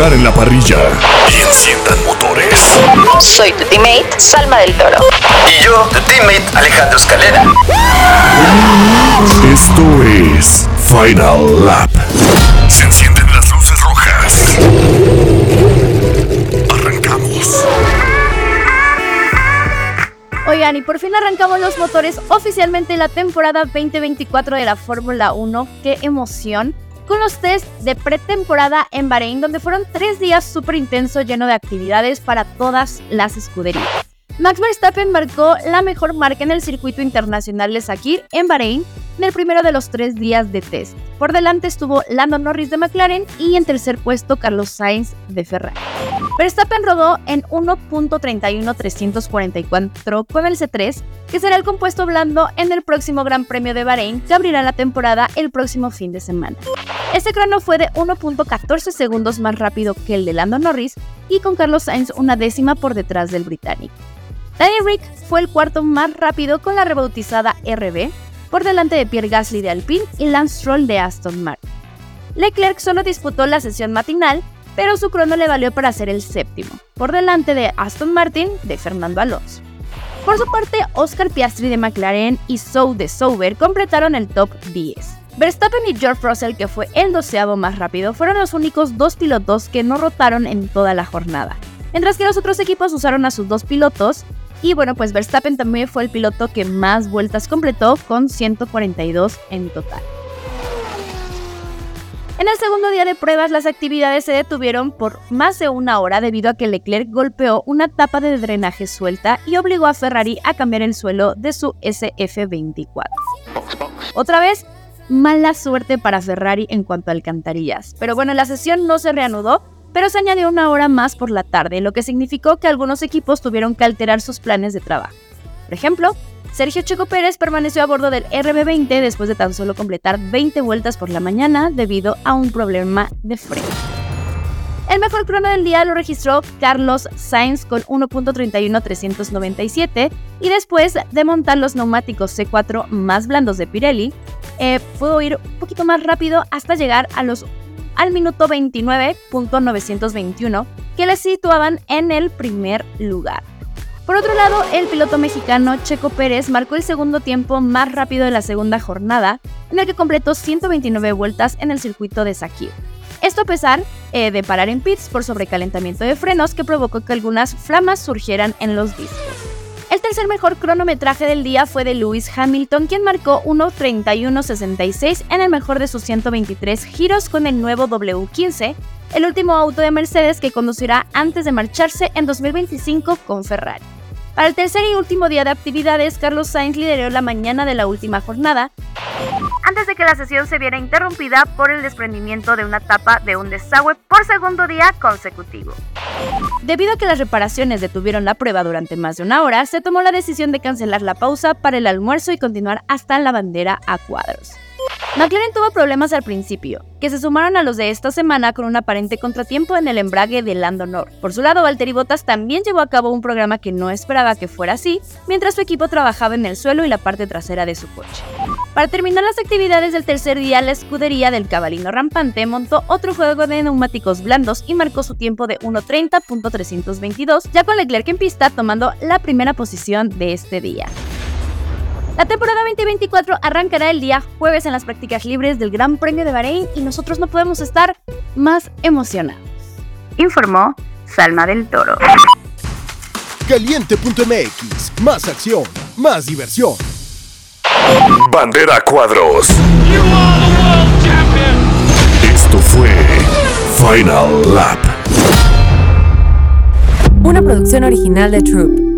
Lugar en la parrilla y enciendan motores. Soy tu teammate, Salma del Toro. Y yo, tu teammate, Alejandro Escalera. Esto es Final Lap. Se encienden las luces rojas. Arrancamos. Oigan, y por fin arrancamos los motores oficialmente la temporada 2024 de la Fórmula 1. ¡Qué emoción! Con los test de pretemporada en Bahrein, donde fueron tres días súper intensos lleno de actividades para todas las escuderías. Max Verstappen marcó la mejor marca en el circuito internacional de Sakir en Bahrein en el primero de los tres días de test. Por delante estuvo Lando Norris de McLaren y en tercer puesto Carlos Sainz de Ferrari. Verstappen rodó en 1.31344 con el C3, que será el compuesto blando en el próximo Gran Premio de Bahrein que abrirá la temporada el próximo fin de semana. Este crono fue de 1.14 segundos más rápido que el de Lando Norris y con Carlos Sainz una décima por detrás del británico. Danny Rick fue el cuarto más rápido con la rebautizada RB, por delante de Pierre Gasly de Alpine y Lance Stroll de Aston Martin. Leclerc solo disputó la sesión matinal, pero su crono le valió para ser el séptimo, por delante de Aston Martin de Fernando Alonso. Por su parte, Oscar Piastri de McLaren y Sou de Sauber completaron el top 10. Verstappen y George Russell, que fue el doceavo más rápido, fueron los únicos dos pilotos que no rotaron en toda la jornada, mientras que los otros equipos usaron a sus dos pilotos y bueno, pues Verstappen también fue el piloto que más vueltas completó con 142 en total. En el segundo día de pruebas, las actividades se detuvieron por más de una hora debido a que Leclerc golpeó una tapa de drenaje suelta y obligó a Ferrari a cambiar el suelo de su SF24. Otra vez, mala suerte para Ferrari en cuanto a alcantarillas. Pero bueno, la sesión no se reanudó pero se añadió una hora más por la tarde, lo que significó que algunos equipos tuvieron que alterar sus planes de trabajo. Por ejemplo, Sergio Checo Pérez permaneció a bordo del RB20 después de tan solo completar 20 vueltas por la mañana debido a un problema de freno. El mejor crono del día lo registró Carlos Sainz con 1.31397 y después de montar los neumáticos C4 más blandos de Pirelli, eh, pudo ir un poquito más rápido hasta llegar a los al minuto 29.921, que le situaban en el primer lugar. Por otro lado, el piloto mexicano Checo Pérez marcó el segundo tiempo más rápido de la segunda jornada, en el que completó 129 vueltas en el circuito de Sakir. Esto a pesar eh, de parar en pits por sobrecalentamiento de frenos que provocó que algunas flamas surgieran en los discos. El tercer mejor cronometraje del día fue de Lewis Hamilton, quien marcó 1.31.66 en el mejor de sus 123 giros con el nuevo W15, el último auto de Mercedes que conducirá antes de marcharse en 2025 con Ferrari. El tercer y último día de actividades, Carlos Sainz lideró la mañana de la última jornada, antes de que la sesión se viera interrumpida por el desprendimiento de una tapa de un desagüe por segundo día consecutivo. Debido a que las reparaciones detuvieron la prueba durante más de una hora, se tomó la decisión de cancelar la pausa para el almuerzo y continuar hasta la bandera a cuadros. McLaren tuvo problemas al principio, que se sumaron a los de esta semana con un aparente contratiempo en el embrague de Lando Norris. Por su lado, Valtteri Bottas también llevó a cabo un programa que no esperaba que fuera así, mientras su equipo trabajaba en el suelo y la parte trasera de su coche. Para terminar las actividades del tercer día, la escudería del cabalino rampante montó otro juego de neumáticos blandos y marcó su tiempo de 1.30.322, ya con Leclerc en pista tomando la primera posición de este día. La temporada 2024 arrancará el día jueves en las prácticas libres del Gran Premio de Bahrein y nosotros no podemos estar más emocionados. Informó Salma del Toro. Caliente.mx, más acción, más diversión. Bandera Cuadros. Esto fue Final Lap. Una producción original de Troop.